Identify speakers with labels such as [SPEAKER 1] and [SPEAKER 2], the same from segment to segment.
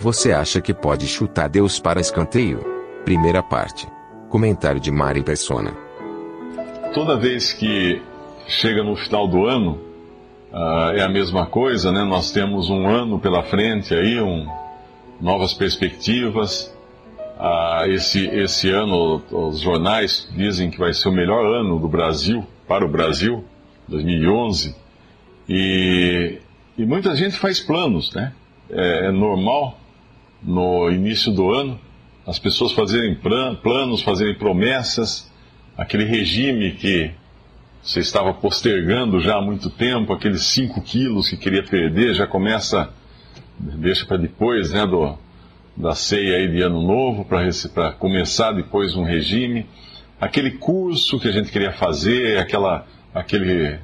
[SPEAKER 1] Você acha que pode chutar Deus para escanteio? Primeira parte. Comentário de Mari Persona.
[SPEAKER 2] Toda vez que chega no final do ano, uh, é a mesma coisa, né? Nós temos um ano pela frente aí, um, novas perspectivas. Uh, esse, esse ano, os jornais dizem que vai ser o melhor ano do Brasil, para o Brasil, 2011. E, e muita gente faz planos, né? É, é normal no início do ano as pessoas fazerem planos, fazerem promessas, aquele regime que você estava postergando já há muito tempo, aqueles 5 quilos que queria perder, já começa, deixa para depois, né, do, da ceia aí de ano novo, para começar depois um regime, aquele curso que a gente queria fazer, aquela, aquele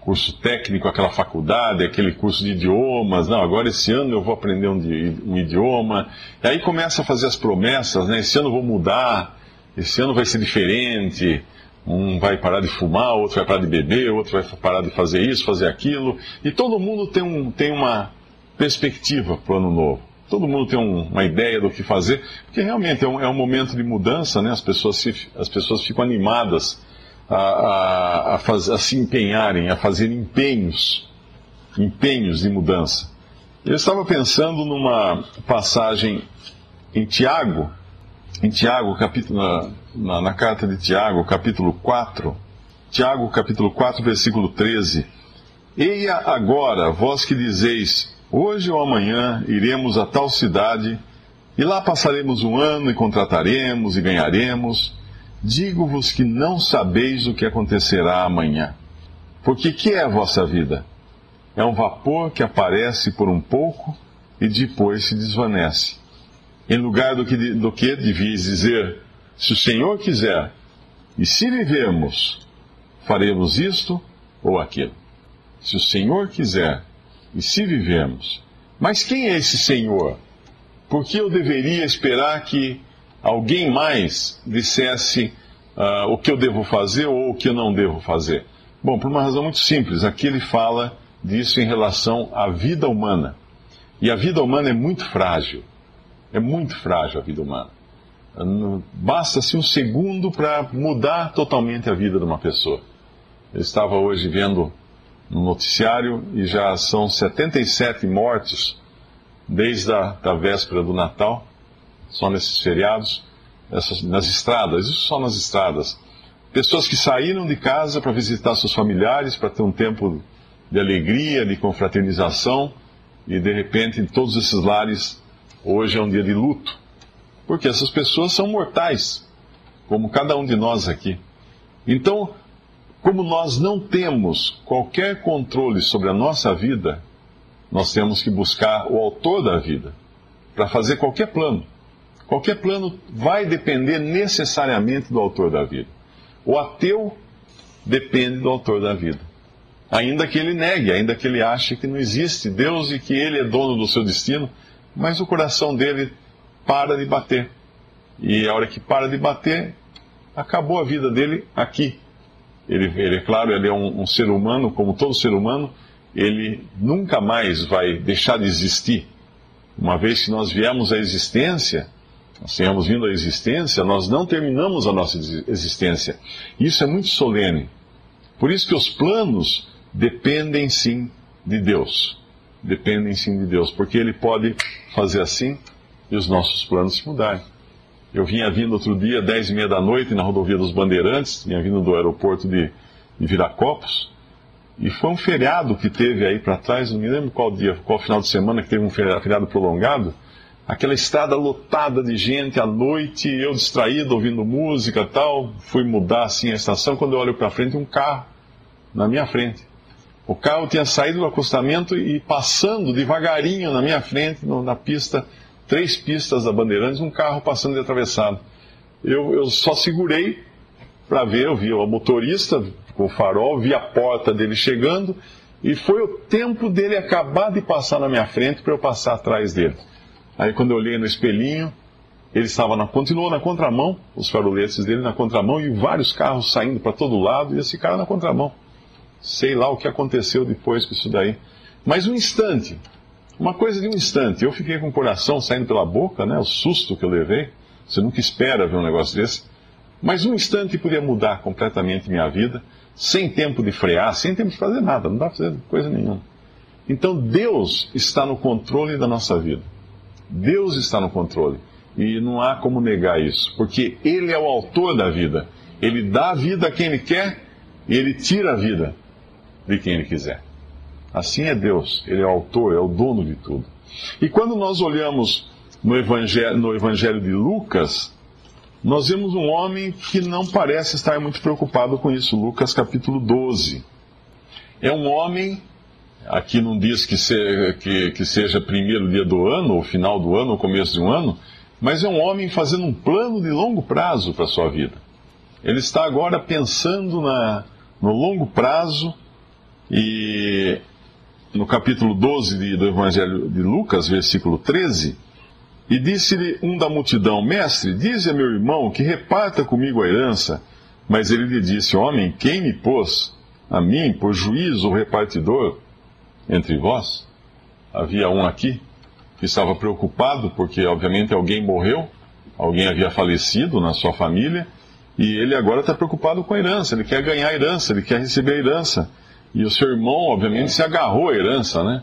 [SPEAKER 2] curso técnico, aquela faculdade, aquele curso de idiomas. Não, agora esse ano eu vou aprender um, um, idioma. E aí começa a fazer as promessas, né? Esse ano eu vou mudar, esse ano vai ser diferente. Um vai parar de fumar, outro vai parar de beber, outro vai parar de fazer isso, fazer aquilo. E todo mundo tem, um, tem uma perspectiva para o ano novo. Todo mundo tem um, uma ideia do que fazer, porque realmente é um, é um momento de mudança, né? As pessoas, se, as pessoas ficam animadas a, a, a, faz, a se empenharem, a fazer empenhos, empenhos de mudança. Eu estava pensando numa passagem em Tiago, em Tiago, capítulo, na, na, na, carta de Tiago, capítulo 4, Tiago, capítulo 4, versículo 13. Eia agora, vós que dizeis, hoje ou amanhã iremos a tal cidade, e lá passaremos um ano e contrataremos e ganharemos, Digo-vos que não sabeis o que acontecerá amanhã. Porque que é a vossa vida? É um vapor que aparece por um pouco e depois se desvanece. Em lugar do que, do que devias dizer, se o Senhor quiser, e se vivermos, faremos isto ou aquilo. Se o Senhor quiser, e se vivermos. Mas quem é esse Senhor? Por que eu deveria esperar que alguém mais dissesse uh, o que eu devo fazer ou o que eu não devo fazer? Bom, por uma razão muito simples. Aqui ele fala disso em relação à vida humana. E a vida humana é muito frágil. É muito frágil a vida humana. Basta-se um segundo para mudar totalmente a vida de uma pessoa. Eu estava hoje vendo no noticiário e já são 77 mortos desde a da véspera do Natal só nesses feriados, essas, nas estradas, isso só nas estradas. Pessoas que saíram de casa para visitar seus familiares, para ter um tempo de alegria, de confraternização, e de repente em todos esses lares, hoje é um dia de luto. Porque essas pessoas são mortais, como cada um de nós aqui. Então, como nós não temos qualquer controle sobre a nossa vida, nós temos que buscar o autor da vida para fazer qualquer plano. Qualquer plano vai depender necessariamente do autor da vida. O ateu depende do autor da vida. Ainda que ele negue, ainda que ele ache que não existe Deus e que ele é dono do seu destino, mas o coração dele para de bater. E a hora que para de bater, acabou a vida dele aqui. Ele, ele é claro, ele é um, um ser humano, como todo ser humano, ele nunca mais vai deixar de existir. Uma vez que nós viemos à existência, nós tenhamos vindo à existência, nós não terminamos a nossa existência. Isso é muito solene. Por isso que os planos dependem sim de Deus. Dependem sim de Deus, porque Ele pode fazer assim e os nossos planos se mudarem. Eu vinha vindo outro dia, dez e meia da noite, na rodovia dos Bandeirantes, vinha vindo do aeroporto de, de Viracopos, e foi um feriado que teve aí para trás, não me lembro qual dia, qual final de semana que teve um feriado prolongado, aquela estrada lotada de gente à noite, eu distraído ouvindo música tal, fui mudar assim a estação, quando eu olho para frente um carro na minha frente. O carro tinha saído do acostamento e passando devagarinho na minha frente, na pista, três pistas da Bandeirantes, um carro passando de atravessado. Eu, eu só segurei para ver, eu vi o motorista com o farol, vi a porta dele chegando, e foi o tempo dele acabar de passar na minha frente para eu passar atrás dele. Aí quando eu olhei no espelhinho, ele estava na, continuou na contramão, os faroletes dele na contramão, e vários carros saindo para todo lado, e esse cara na contramão. Sei lá o que aconteceu depois com isso daí. Mas um instante, uma coisa de um instante, eu fiquei com o coração saindo pela boca, né? O susto que eu levei. Você nunca espera ver um negócio desse. Mas um instante podia mudar completamente minha vida, sem tempo de frear, sem tempo de fazer nada, não dá para fazer coisa nenhuma. Então Deus está no controle da nossa vida. Deus está no controle. E não há como negar isso, porque Ele é o autor da vida. Ele dá a vida a quem Ele quer e Ele tira a vida de quem Ele quiser. Assim é Deus, Ele é o autor, é o dono de tudo. E quando nós olhamos no Evangelho, no evangelho de Lucas, nós vemos um homem que não parece estar muito preocupado com isso. Lucas capítulo 12. É um homem, aqui não diz que, se, que, que seja primeiro dia do ano, ou final do ano, ou começo de um ano, mas é um homem fazendo um plano de longo prazo para a sua vida. Ele está agora pensando na, no longo prazo e no capítulo 12 de, do Evangelho de Lucas, versículo 13, e disse-lhe um da multidão: Mestre, dize a meu irmão que reparta comigo a herança. Mas ele lhe disse: Homem, quem me pôs a mim por juiz ou repartidor entre vós? Havia um aqui que estava preocupado porque, obviamente, alguém morreu, alguém havia falecido na sua família, e ele agora está preocupado com a herança, ele quer ganhar a herança, ele quer receber a herança. E o seu irmão, obviamente, se agarrou à herança, né?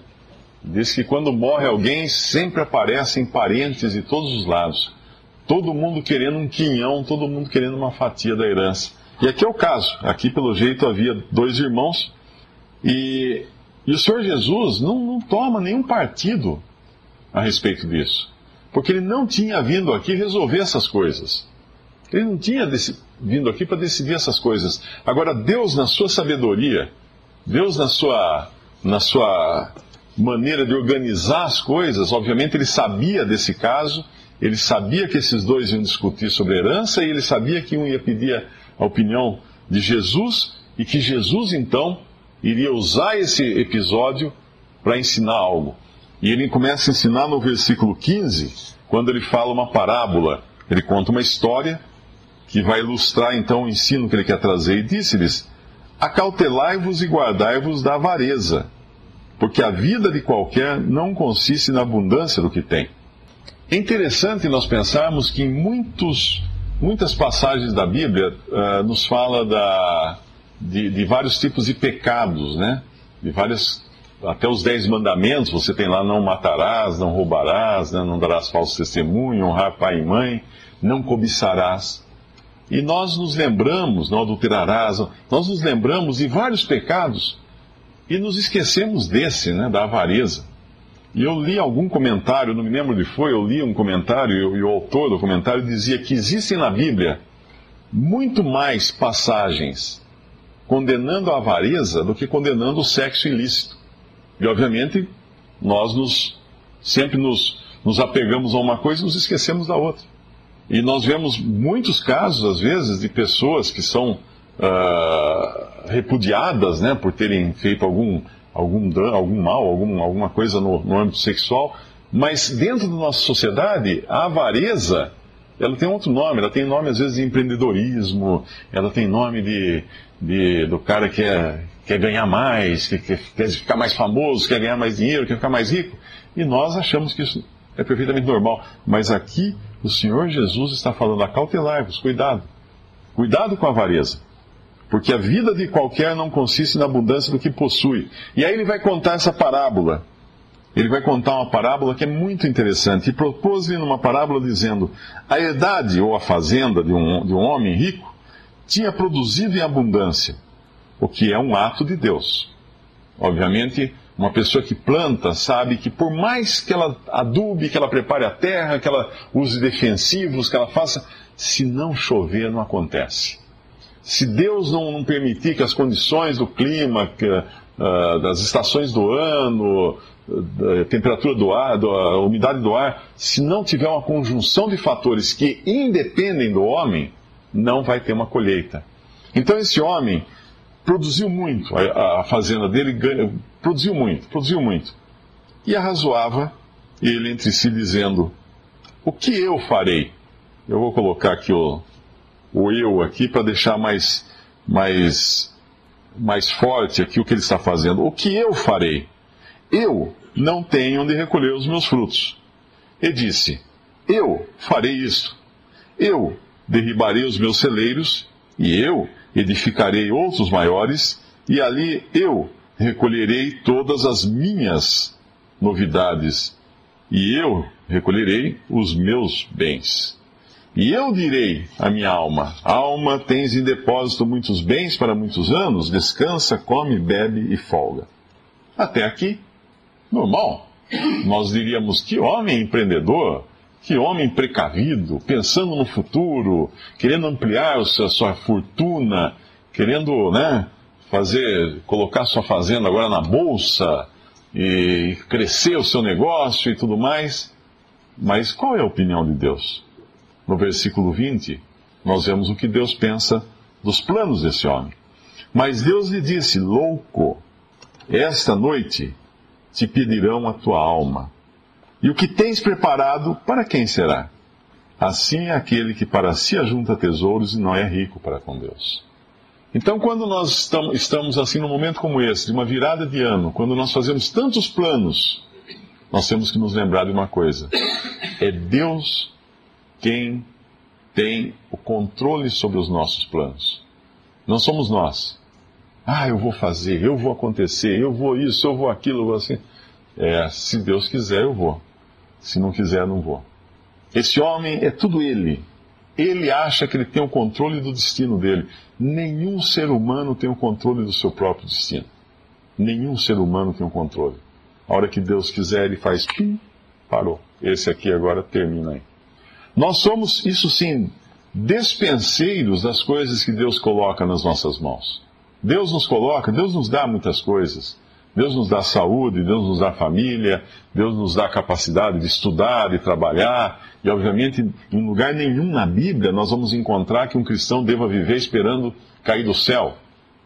[SPEAKER 2] Diz que quando morre alguém, sempre aparecem parentes de todos os lados. Todo mundo querendo um quinhão, todo mundo querendo uma fatia da herança. E aqui é o caso. Aqui, pelo jeito, havia dois irmãos. E, e o Senhor Jesus não, não toma nenhum partido a respeito disso. Porque ele não tinha vindo aqui resolver essas coisas. Ele não tinha vindo aqui para decidir essas coisas. Agora, Deus, na sua sabedoria, Deus, na sua, na sua maneira de organizar as coisas, obviamente ele sabia desse caso, ele sabia que esses dois iam discutir sobre herança e ele sabia que um ia pedir a opinião de Jesus e que Jesus então iria usar esse episódio para ensinar algo. E ele começa a ensinar no versículo 15, quando ele fala uma parábola. Ele conta uma história que vai ilustrar então o ensino que ele quer trazer. E disse-lhes: Acautelai-vos e guardai-vos da avareza, porque a vida de qualquer não consiste na abundância do que tem. É interessante nós pensarmos que em muitos, muitas passagens da Bíblia uh, nos fala da, de, de vários tipos de pecados, né? De várias até os dez mandamentos, você tem lá não matarás, não roubarás, né, não darás falso testemunho, honrar pai e mãe, não cobiçarás. E nós nos lembramos, não adulterarás, nós nos lembramos de vários pecados e nos esquecemos desse, né, da avareza. E eu li algum comentário, não me lembro onde foi, eu li um comentário e o autor do comentário dizia que existem na Bíblia muito mais passagens condenando a avareza do que condenando o sexo ilícito. E, obviamente, nós nos, sempre nos, nos apegamos a uma coisa e nos esquecemos da outra. E nós vemos muitos casos, às vezes, de pessoas que são uh, repudiadas né, por terem feito algum, algum, dano, algum mal, algum, alguma coisa no, no âmbito sexual, mas dentro da nossa sociedade, a avareza ela tem outro nome, ela tem nome às vezes de empreendedorismo, ela tem nome de, de do cara que é, quer ganhar mais, que quer, quer ficar mais famoso, quer ganhar mais dinheiro, quer ficar mais rico. E nós achamos que isso é perfeitamente normal. Mas aqui o Senhor Jesus está falando, acautelai-vos, cuidado. Cuidado com a avareza. Porque a vida de qualquer não consiste na abundância do que possui. E aí ele vai contar essa parábola. Ele vai contar uma parábola que é muito interessante. E propôs-lhe numa parábola dizendo: A herdade ou a fazenda de um, de um homem rico tinha produzido em abundância o que é um ato de Deus. Obviamente, uma pessoa que planta sabe que por mais que ela adube, que ela prepare a terra, que ela use defensivos, que ela faça, se não chover, não acontece. Se Deus não, não permitir que as condições do clima, que, uh, das estações do ano, da temperatura do ar, da umidade do ar, se não tiver uma conjunção de fatores que independem do homem, não vai ter uma colheita. Então esse homem produziu muito, a, a fazenda dele produziu muito, produziu muito. E arrazoava ele entre si dizendo: O que eu farei? Eu vou colocar aqui o, o eu aqui para deixar mais, mais, mais forte aqui o que ele está fazendo. O que eu farei? Eu não tenho onde recolher os meus frutos. E disse: Eu farei isso. Eu derribarei os meus celeiros, e eu edificarei outros maiores, e ali eu recolherei todas as minhas novidades, e eu recolherei os meus bens. E eu direi à minha alma: Alma, tens em depósito muitos bens para muitos anos, descansa, come, bebe e folga. Até aqui, normal. Nós diríamos: que homem empreendedor, que homem precavido, pensando no futuro, querendo ampliar a sua fortuna, querendo, né, fazer, colocar sua fazenda agora na bolsa e crescer o seu negócio e tudo mais. Mas qual é a opinião de Deus? no versículo 20, nós vemos o que Deus pensa dos planos desse homem. Mas Deus lhe disse: Louco, esta noite te pedirão a tua alma. E o que tens preparado, para quem será? Assim é aquele que para si ajunta tesouros e não é rico para com Deus. Então, quando nós estamos assim num momento como esse, de uma virada de ano, quando nós fazemos tantos planos, nós temos que nos lembrar de uma coisa: é Deus quem tem o controle sobre os nossos planos. Não somos nós. Ah, eu vou fazer, eu vou acontecer, eu vou isso, eu vou aquilo, eu vou assim. É, se Deus quiser, eu vou. Se não quiser, não vou. Esse homem é tudo ele. Ele acha que ele tem o controle do destino dele. Nenhum ser humano tem o controle do seu próprio destino. Nenhum ser humano tem o controle. A hora que Deus quiser, ele faz pim, parou. Esse aqui agora termina aí. Nós somos, isso sim, despenseiros das coisas que Deus coloca nas nossas mãos. Deus nos coloca, Deus nos dá muitas coisas. Deus nos dá saúde, Deus nos dá família, Deus nos dá capacidade de estudar, de trabalhar. E, obviamente, em lugar nenhum na Bíblia nós vamos encontrar que um cristão deva viver esperando cair do céu.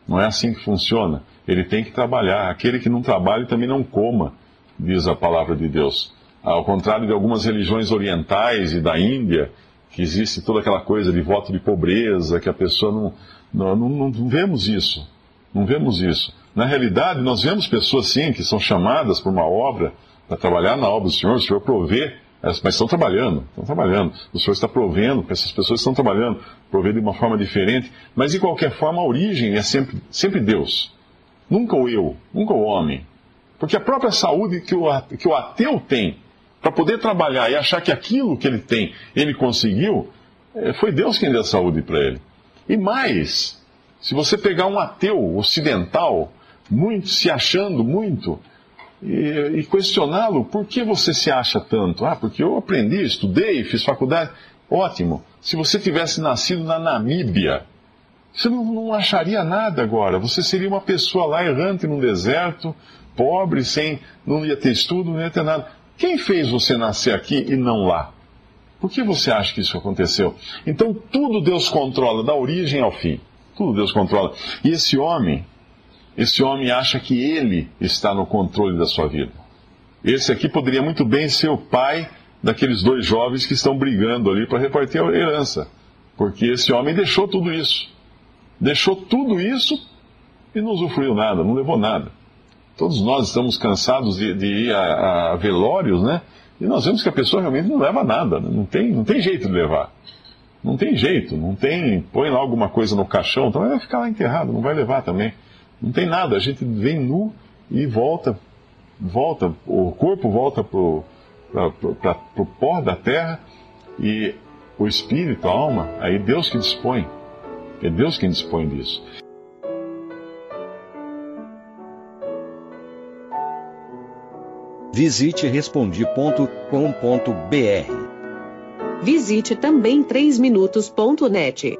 [SPEAKER 2] Não é assim que funciona. Ele tem que trabalhar. Aquele que não trabalha também não coma, diz a palavra de Deus. Ao contrário de algumas religiões orientais e da Índia, que existe toda aquela coisa de voto de pobreza, que a pessoa não. Não, não, não vemos isso. Não vemos isso. Na realidade, nós vemos pessoas, sim, que são chamadas por uma obra, para trabalhar na obra do Senhor, o Senhor provê, mas estão trabalhando, estão trabalhando. O Senhor está provendo, essas pessoas estão trabalhando, provê de uma forma diferente, mas de qualquer forma a origem é sempre, sempre Deus. Nunca o eu, nunca o homem. Porque a própria saúde que o, ateu tem, para poder trabalhar e achar que aquilo que ele tem, ele conseguiu, é, foi Deus quem deu a saúde para ele. E mais, se você pegar um ateu ocidental, muito se achando muito, e, e questioná-lo, por que você se acha tanto? Ah, porque eu aprendi, estudei, fiz faculdade. Ótimo. Se você tivesse nascido na Namíbia, você não, não acharia nada agora. Você seria uma pessoa lá errante num deserto, pobre, sem, não ia ter estudo, não ia ter nada. Quem fez você nascer aqui e não lá? Por que você acha que isso aconteceu? Então, tudo Deus controla, da origem ao fim. Tudo Deus controla. E esse homem, esse homem acha que ele está no controle da sua vida. Esse aqui poderia muito bem ser o pai daqueles dois jovens que estão brigando ali para repartir a herança. Porque esse homem deixou tudo isso. Deixou tudo isso e não usufruiu nada, não levou nada. Todos nós estamos cansados de, de ir a, a, velórios, né? E nós vemos que a pessoa realmente não leva nada, né? não tem, não tem jeito de levar. Não tem jeito, não tem. Põe lá alguma coisa no caixão, então vai ficar lá enterrado, não vai levar também. Não tem nada, a gente vem nu e volta, volta, o corpo volta para o pó da terra e o espírito, a alma, aí Deus que dispõe. É Deus quem dispõe disso.
[SPEAKER 3] Visite respondi.com.br.
[SPEAKER 4] Visite também 3minutos.net.